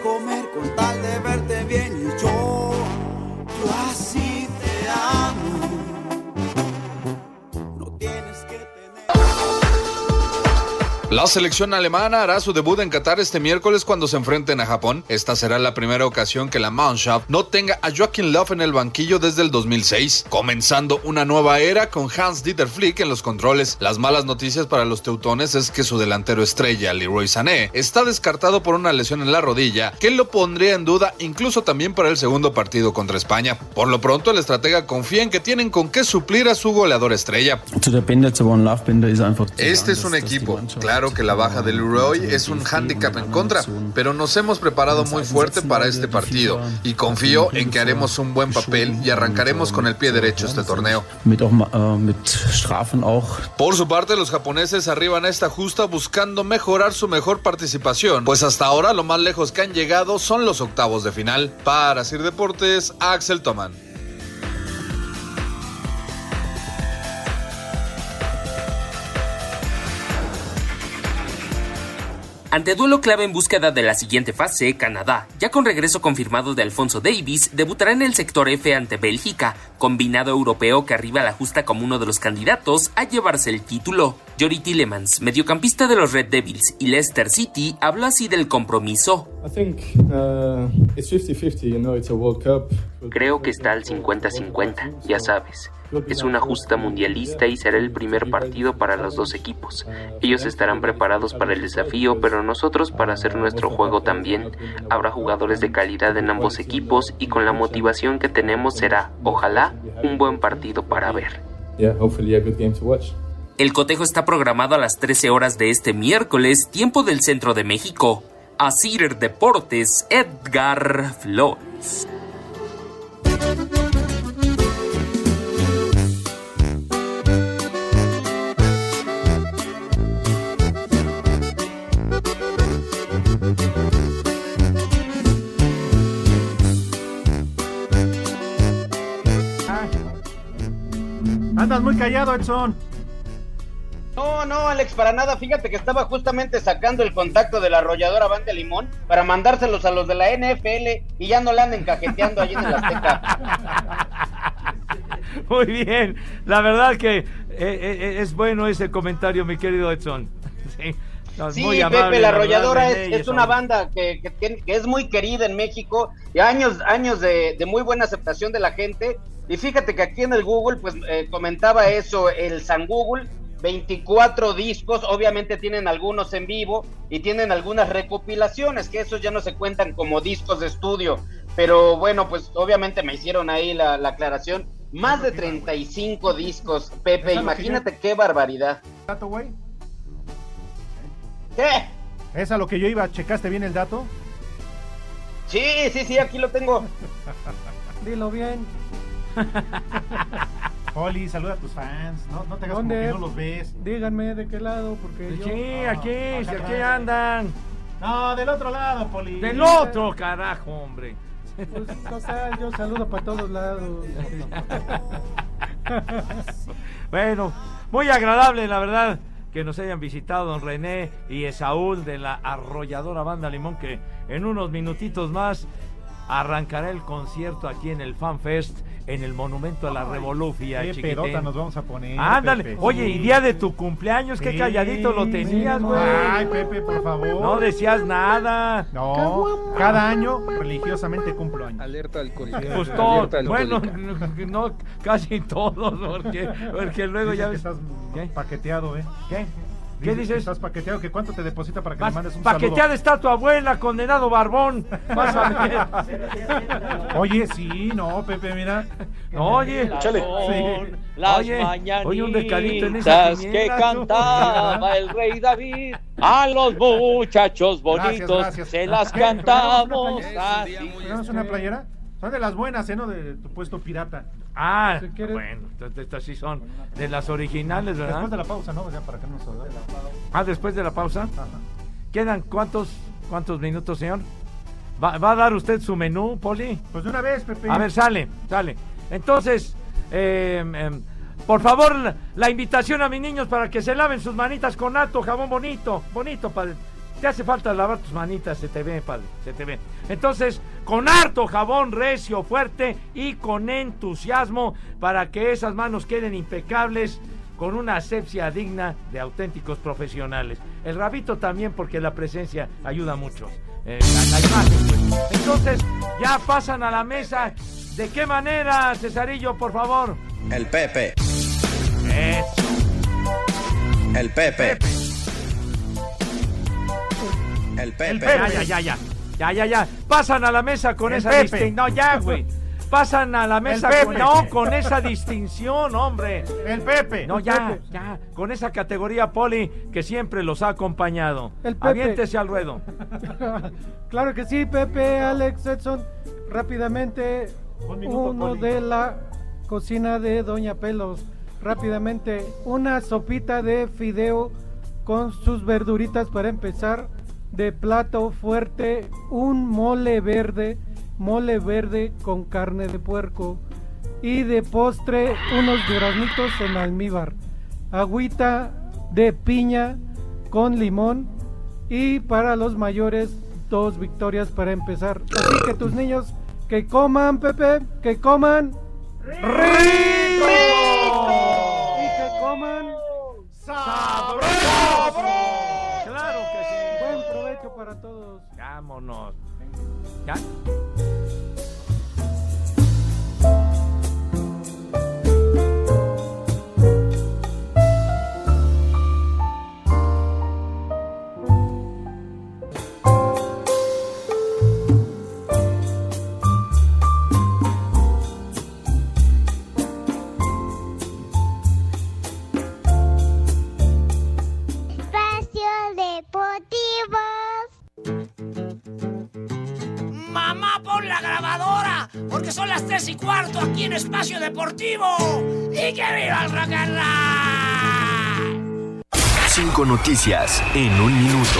Comer con tal La selección alemana hará su debut en Qatar este miércoles cuando se enfrenten a Japón. Esta será la primera ocasión que la Mannschaft no tenga a Joachim Löw en el banquillo desde el 2006, comenzando una nueva era con Hans-Dieter Flick en los controles. Las malas noticias para los teutones es que su delantero estrella, Leroy Sané, está descartado por una lesión en la rodilla que lo pondría en duda incluso también para el segundo partido contra España. Por lo pronto, el estratega confía en que tienen con qué suplir a su goleador estrella. Este es un equipo. Mannschaft Claro que la baja de Leroy es un hándicap en contra, pero nos hemos preparado muy fuerte para este partido y confío en que haremos un buen papel y arrancaremos con el pie derecho este torneo. äh. Por su parte, los japoneses arriban a esta justa buscando mejorar su mejor participación, pues hasta ahora lo más lejos que han llegado son los octavos de final. Para Sir Deportes, Axel Toman. Ante duelo clave en búsqueda de la siguiente fase, Canadá, ya con regreso confirmado de Alfonso Davis, debutará en el sector F ante Bélgica, combinado europeo que arriba la justa como uno de los candidatos a llevarse el título. Jory Tillemans, mediocampista de los Red Devils y Leicester City, habló así del compromiso. Uh, it's 50-50, you know, it's a World Cup. Creo que está al 50-50, ya sabes. Es una justa mundialista y será el primer partido para los dos equipos. Ellos estarán preparados para el desafío, pero nosotros para hacer nuestro juego también. Habrá jugadores de calidad en ambos equipos y con la motivación que tenemos será, ojalá, un buen partido para ver. El cotejo está programado a las 13 horas de este miércoles, tiempo del centro de México. A Cider Deportes, Edgar Flores. Andas muy callado, Edson. No, no, Alex, para nada. Fíjate que estaba justamente sacando el contacto de la arrolladora Banda Limón para mandárselos a los de la NFL y ya no le anden cajeteando allí en el Azteca. Muy bien, la verdad que eh, eh, es bueno ese comentario, mi querido Edson. Sí, no, Sí, muy amable, Pepe, la arrolladora es, una banda que, que tiene- que es muy querida en México y años, años de, de muy buena aceptación de la gente. Y fíjate que aquí en el Google, pues eh, comentaba eso, el San Google, 24 discos, obviamente tienen algunos en vivo y tienen algunas recopilaciones, que esos ya no se cuentan como discos de estudio. Pero bueno, pues obviamente me hicieron ahí la, la aclaración. Más de 35 discos, Pepe, imagínate qué barbaridad. ¿Qué? ¿Es a lo que yo iba? ¿Checaste bien el dato? Sí, sí, sí, aquí lo tengo. Dilo bien. Poli, saluda a tus fans. No, no te hagas como ¿Dónde? que no los ves. Díganme de qué lado, porque yo... Sí, aquí, si aquí acá. andan. No, del otro lado, Poli. Del otro, carajo, hombre. Pues, total, yo saludo para todos lados. Bueno, muy agradable, la verdad, que nos hayan visitado don René y Esaúl de la arrolladora Banda Limón, que en unos minutitos más arrancará el concierto aquí en el Fan Fest, en el Monumento a la Revolufia, Qué chiquitín. pedota nos vamos a poner. Ándale, Pepe. oye, y día de tu cumpleaños, qué Sí, calladito lo tenías, güey. Ay, Pepe, por favor. No decías nada. No, cada año religiosamente cumplo años. Alerta alcohólica. Pues Alerta todo, alcohólica. bueno, no, casi todos, porque, porque luego ya ves. Estás ¿Qué? paqueteado, ¿eh? ¿Qué? ¿Qué Dices que? Estás paqueteado, que cuánto te deposita para que Vas- le mandes un paqueteada está tu abuela, condenado barbón. Vas a ver. saludo. Oye, sí, no, Pepe, mira. Oye, Chale. Sí. Las Oye, mañanitas oye, un decadito en esa que quiniela, tú. cantaba el rey David a los muchachos bonitos Gracias, gracias. se las cantamos ¿Tenemos así. ¿Tenemos una playera? Son de las buenas, ¿eh? No de tu puesto pirata. Ah, Si bueno, estas- estas sí son de las originales, ¿verdad? Después de la pausa, ¿no? Ya para que no nos. Ah, después de la pausa. ¿Quedan cuántos, cuántos minutos, señor? ¿Va, va a dar usted su menú, Poli? Pues de una vez, Pepe. A ver, sale, sale. Entonces, eh, em, por favor, la, la invitación a mis niños para que se laven sus manitas con ato, jabón bonito, bonito, padre. Te hace falta lavar tus manitas, se te ve, padre, se te ve. Entonces, con harto jabón recio, fuerte y con entusiasmo para que esas manos queden impecables con una asepsia digna de auténticos profesionales. El rabito también porque la presencia ayuda mucho. eh, la, la imagen, pues. Entonces, ya pasan a la mesa. ¿De qué manera, Cesarillo, por favor? El Pepe. Eso. El Pepe. El Pepe. Ya, ya, ya, ya. Ya, ya, ya. Pasan a la mesa con El esa distinción. No, ya, güey. Pasan a la mesa El con, no, con esa distinción, hombre. El Pepe. No, ya, Pepe. ya. Con esa categoría poli que siempre los ha acompañado. El Pepe. Aviéntese al ruedo. claro que sí, Pepe, Alex, Edson. Rápidamente, Un minuto, uno Poli. de la cocina de Doña Pelos. Rápidamente, una sopita de fideo con sus verduritas para empezar. De plato fuerte, un mole verde, mole verde con carne de puerco. Y de postre, unos duraznitos en almíbar. Agüita de piña con limón. Y para los mayores, dos victorias para empezar. Así que tus niños que coman, Pepe, que coman. ¡Rico! Y que coman. Claro que sí. Buen provecho para todos. Vámonos. ¿Ya? Son las tres y cuarto aquí en Espacio Deportivo. ¡Y que viva el rock and roll! Cinco noticias en un minuto.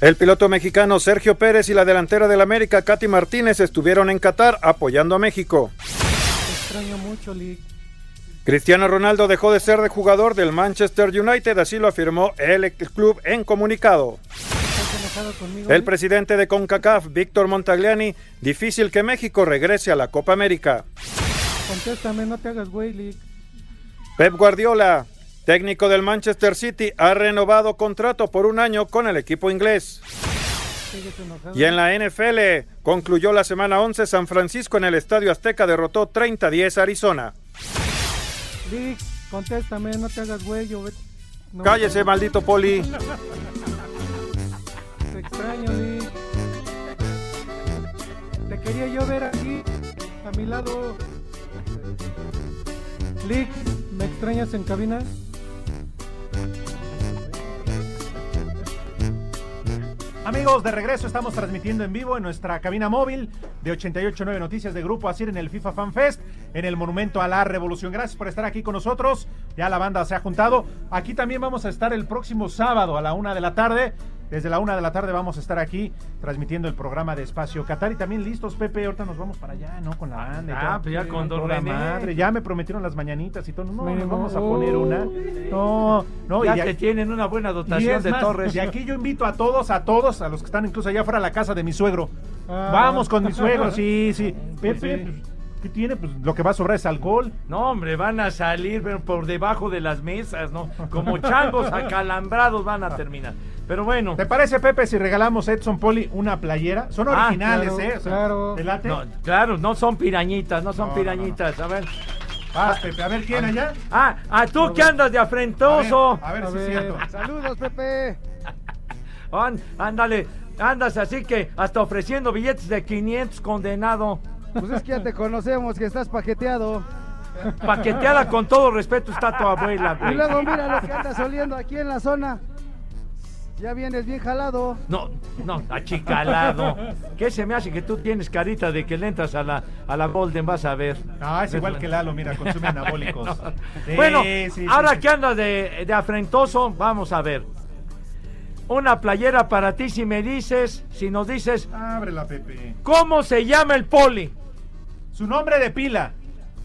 El piloto mexicano Sergio Pérez y la delantera del América, Katy Martínez, estuvieron en Qatar apoyando a México. Te extraño mucho, Lick. Cristiano Ronaldo dejó de ser de jugador del Manchester United, así lo afirmó el club en comunicado. ¿Estás enojado conmigo? El Lick? presidente de CONCACAF, Víctor Montagliani, difícil que México regrese a la Copa América. Contéstame, no te hagas güey, Lick. Pep Guardiola, técnico del Manchester City, ha renovado contrato por un año con el equipo inglés. Y en la NFL, concluyó la semana 11, San Francisco en el Estadio Azteca derrotó 30-10 a Arizona. Lick, contéstame, no te hagas güey. no- Cállese, maldito poli. Te quería yo ver aquí, a mi lado. Lick, ¿me extrañas en cabina? Amigos, de regreso estamos transmitiendo en vivo en nuestra cabina móvil de 889 Noticias de Grupo Asir en el FIFA Fan Fest, en el Monumento a la Revolución. Gracias por estar aquí con nosotros. Ya la banda se ha juntado. Aquí también vamos a estar el próximo sábado a la una de la tarde. Desde la una de la tarde vamos a estar aquí transmitiendo el programa de Espacio Qatar y también listos, Pepe. Ahorita nos vamos para allá, ¿no? Con la banda. y Ah, todo. pues ya con Don René. madre. Ya me prometieron las mañanitas y todo. No, nos vamos a poner una. No, no. ya y que tienen una buena dotación de más, torres. Y aquí yo invito a todos, a todos, a los que están incluso allá fuera a la casa de mi suegro. Ah. Vamos con mi suegro, sí, sí. Pues Pepe, sí. pues, ¿qué tiene? Pues lo que va a sobrar es alcohol. No, hombre, van a salir por debajo de las mesas, ¿no? Como changos acalambrados van a terminar. Pero bueno. ¿Te parece, Pepe, si regalamos a Edson Poli una playera? Son Ah, originales, claro, ¿eh? O sea, claro. ¿te late? No, claro, no son pirañitas, no son No, no, pirañitas. A ver. Vas, Pepe, a ver quién allá. Ah, ah, tú que andas de afrentoso. A ver, A si es cierto. Saludos, Pepe. Án- ándale, andas así que hasta ofreciendo billetes de 500 condenado. Pues es que ya te conocemos, que estás paqueteado. Paqueteada con todo respeto está tu abuela, Y güey. luego mira lo que andas oliendo aquí en la zona. Ya vienes bien jalado. No, no, achicalado. ¿Qué se me hace que tú tienes carita de que le entras a la, a la Golden? Vas a ver. No, es igual que Lalo, mira, consume anabólicos. No. Sí, bueno, sí, ahora sí. que andas de, de afrentoso, vamos a ver. Una playera para ti si me dices, si nos dices, Ábrela, Pepe. ¿cómo se llama el poli? Su nombre de pila.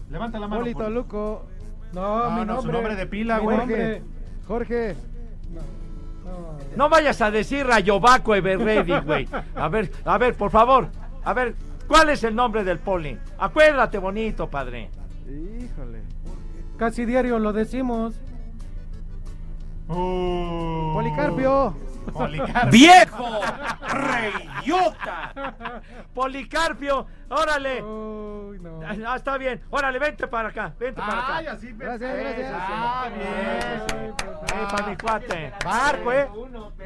Levanta la mano. Poli Poli. Toluco. No, No, mi no, su nombre. nombre de pila, mi güey. nombre. Jorge. No. Vayas a decir Rayovaco Everready, güey. A ver, a ver, por favor. A ver, ¿cuál es el nombre del poli? Acuérdate bonito, padre. Híjole. Casi diario lo decimos. Uh, Policarpio. Policarpio. ¡Viejo! ¡Reyota! Policarpio, órale. Uy, no. Ah, está bien. Órale, vente para acá. Vente para Ay, acá. así. Gracias, gracias. Ah, bien. Eh, para mi cuate. Barco, ¿eh?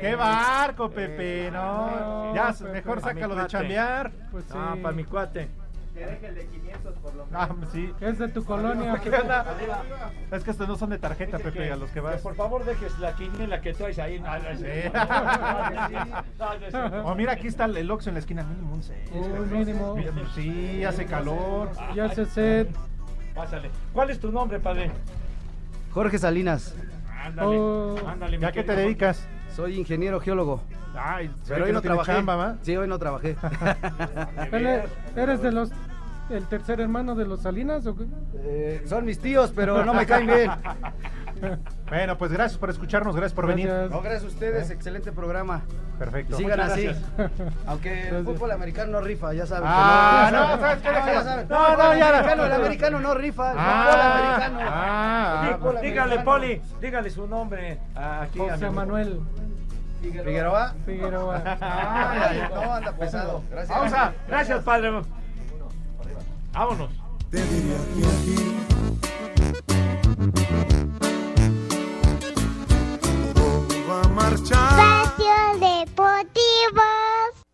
¿Qué barco, Pepe? No. Ya, mejor sácalo de chambear. Pues sí. Ah, para mi cuate. Ah, sí. Es de tu colonia. ¿Qué onda? Es que estos no son de tarjeta, Pepe, a los que vas. Por favor, dejes la quiniela que traes ahí. Oh, mira, aquí está el- el Oxxo en la esquina. Mínimo un seis. Uy, mínimo. Sí, hace calor. Ya se sed. Pásale. ¿Cuál es tu nombre, padre? Jorge Salinas. Ándale. Oh. Ándale, ¿Ya qué te dedicas? Soy ingeniero geólogo. Ay, Pero que hoy no trabajé. chamba. Sí, hoy no trabajé. ¿Eres, eres de los. El tercer hermano de los Salinas o qué? Eh, son mis tíos, pero no me caen bien. Bueno, pues gracias por escucharnos, gracias por Gracias. venir. No, gracias a ustedes, excelente programa. Perfecto. Sigan Muchas así. gracias. Aunque el fútbol americano no rifa, ya saben. Ah, que no, no, ¿sabes qué? No, ya saben. No, no, el ya. americano, el americano no rifa, el Ah, fútbol americano. ah, El ah, fútbol Dígale, americano. Poli, dígale su nombre aquí. José amigo. Manuel Figueroa. Figueroa. Ay, no, anda pesado. Gracias. Vamos a. Gracias, padre. Vámonos. Espacio Deportivo.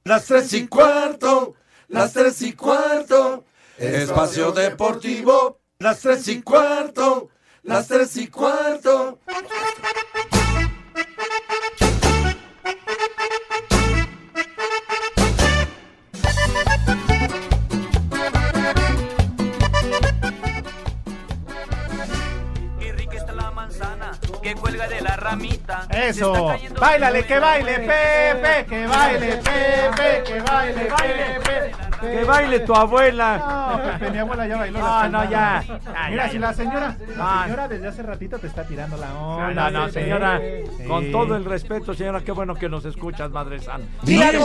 Las tres y cuarto, las tres y cuarto, espacio deportivo, las tres y cuarto, las tres y cuarto. Eso. Báilale, que baile, Pepe. Que baile, Pepe. Que baile, Pepe. Que baile tu abuela. No, Pepe, mi abuela ya bailó. No, no, ya. Mira, si la señora, No. la señora desde hace ratito te está tirando la onda. no, no, señora, con todo el respeto, señora, qué bueno que nos escuchas, Madre Santa. ¿Qué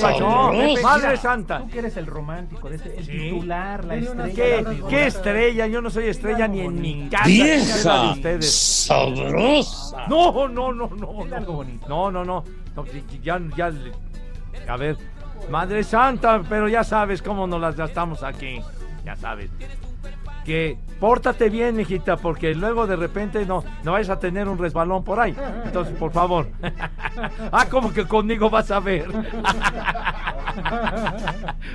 pasó? Madre Santa. Tú que eres el romántico, de este, el titular, la estrella. ¿Qué, estrella? Yo no soy estrella ni en mi casa. Vieja. Sabrosa. No, no, no, no. Algo bonito. No, no, no. Ya, ya. A ver. Madre Santa, pero ya sabes cómo nos las gastamos aquí. Ya sabes. Que pórtate bien, mijita, porque luego de repente no, no vais a tener un resbalón por ahí. Entonces, por favor. ah, como que conmigo vas a ver.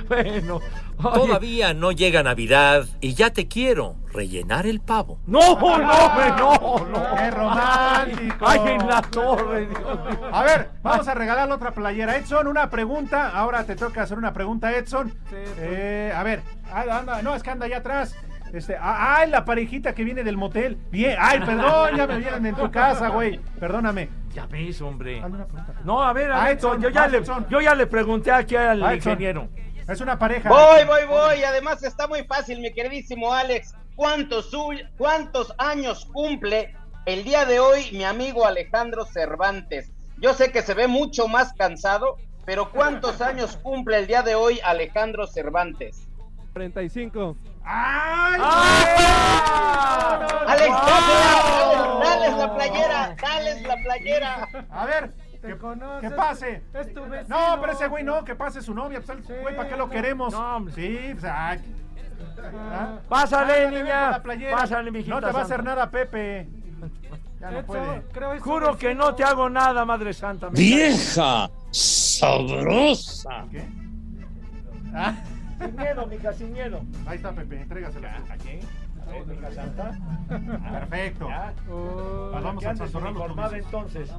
bueno. oye. Todavía no llega Navidad y ya te quiero rellenar el pavo. No, no, no, no. ¡Qué romántico! Ay, en la torre, Dios mío. A ver, vamos a regalarle otra playera. Edson, una pregunta. Ahora te toca hacer una pregunta, Edson. Eh, a ver, ah, anda, no, es que anda allá atrás. Este, ah, ay, la parejita que viene del motel. Bien, ay, perdón, ya me vieron en tu casa, güey. Perdóname. Ya ves, hombre. No, a ver, Ah, a Edson, yo, ya le, yo ya le pregunté aquí al ingeniero. Es una pareja. Voy, voy, voy. Además está muy fácil, mi queridísimo Alex. ¿Cuántos, ¿Cuántos años cumple el día de hoy mi amigo Alejandro Cervantes? Yo sé que se ve mucho más cansado, pero ¿cuántos años cumple el día de hoy Alejandro Cervantes? 35. ¡Ay! Alex, dásela, dales, la playera, dales la playera. A ver, Te que, conoces, que pase. Es tu vecino. No, pero ese güey no, que pase su novia. Pues, güey, ¿para qué lo queremos? No, hombre. Sí, pues, ay. ¿Ah? Pásale, Ándale, niña. Pásale, mijita No te va a hacer nada, Pepe. Ya no puede. creo Juro que no te hago nada, Madre Santa. Vieja. Sabrosa. ¿Qué? Ah. Sin miedo, mija, sin miedo. ahí está, Pepe, entrégaselo. ¿Aquí? A ver, mija santa. Perfecto. Ya. Pues vamos a trastornar los uniformada, juicios. entonces.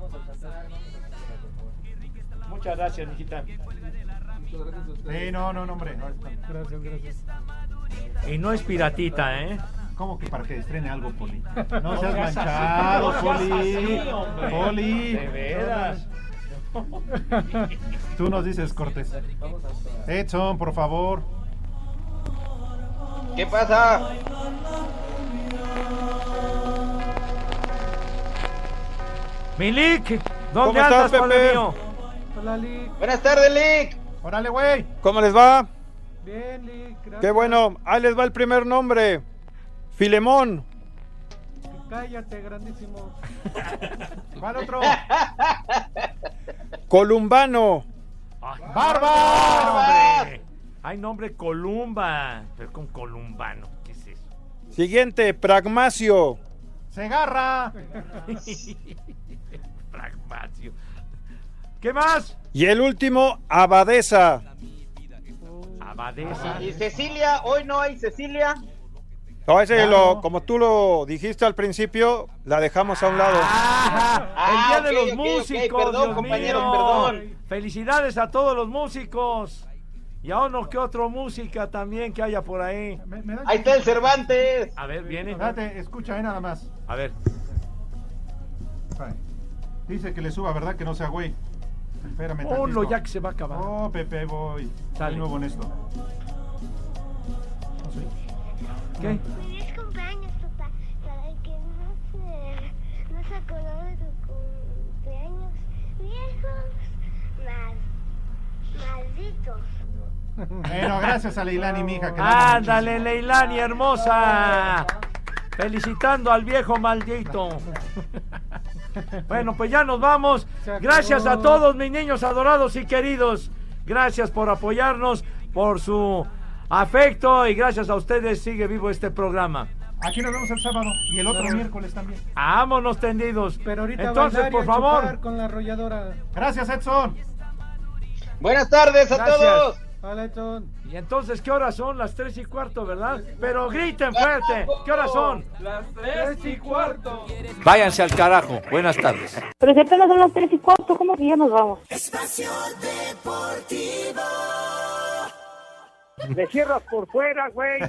Muchas gracias, mijita. Sí, no, no, no, hombre. no, está- Gracias, gracias. Y no es piratita, ¿eh? ¿Cómo que para que estrene algo, Poli? No No seas manchado, no Poli. hombre. Poli. De veras. Tú nos dices, Cortés. Edson, por favor. ¿Qué pasa? Milik, ¿Cómo ¿dónde estás, andas, padre Pepe? mío? Hola, Lick. Buenas tardes, Lick. Órale, güey. ¿Cómo les va? Bien, Lick. Gracias. Qué bueno. Ahí les va el primer nombre. Filemón. Cállate, grandísimo. ¿Cuál otro? Columbano. ¡Barba! hombre! Hay nombre Columba, pero con columbano. ¿Qué es eso? Siguiente, Pragmacio. ¡Segarra! Pragmacio. ¿Qué más? Y el último, Abadesa. Abadesa. ¿Y Cecilia? ¿Hoy no hay Cecilia? No, ese Claro. lo, como tú lo dijiste al principio, la dejamos a un lado. Ah, Ah, el día de los ok, músicos. perdón, Dios compañeros, mío. perdón. Felicidades a todos los músicos. Y a uno que otro música también que haya por ahí. Me- me da- Ahí está el Cervantes. A ver, viene. Espérate, escucha ahí nada más. A ver. Dice que le suba, ¿verdad? Que no sea güey. Espérame Ponlo ya que se va a acabar. Oh, Pepe, voy. Sale. Nuevo en esto. ¿Qué? Feliz cumpleaños, papá. Para que no se, no se acordó de tu cumpleaños viejos, mal, malditos. Bueno, gracias a Leilani, mi hija. Ándale, Leilani hermosa. Felicitando al viejo maldito. Bueno, pues ya nos vamos. Gracias a todos mis niños adorados y queridos. Gracias por apoyarnos, por su afecto y gracias a ustedes sigue vivo este programa. Aquí nos vemos el sábado y el otro miércoles también. Vámonos tendidos. Pero ahorita Entonces, por a favor. con la arrolladora. Gracias, Edson. Buenas tardes a Gracias. todos. Hola, Edson. Y entonces, ¿qué horas son? Las tres y cuarto, ¿verdad? Pero griten fuerte. ¿Qué horas son? Las tres y cuarto. Váyanse al carajo. Buenas tardes. Pero si apenas son las tres y cuarto, ¿cómo que ya nos vamos? Espacio Deportivo. Le cierras por fuera, güey.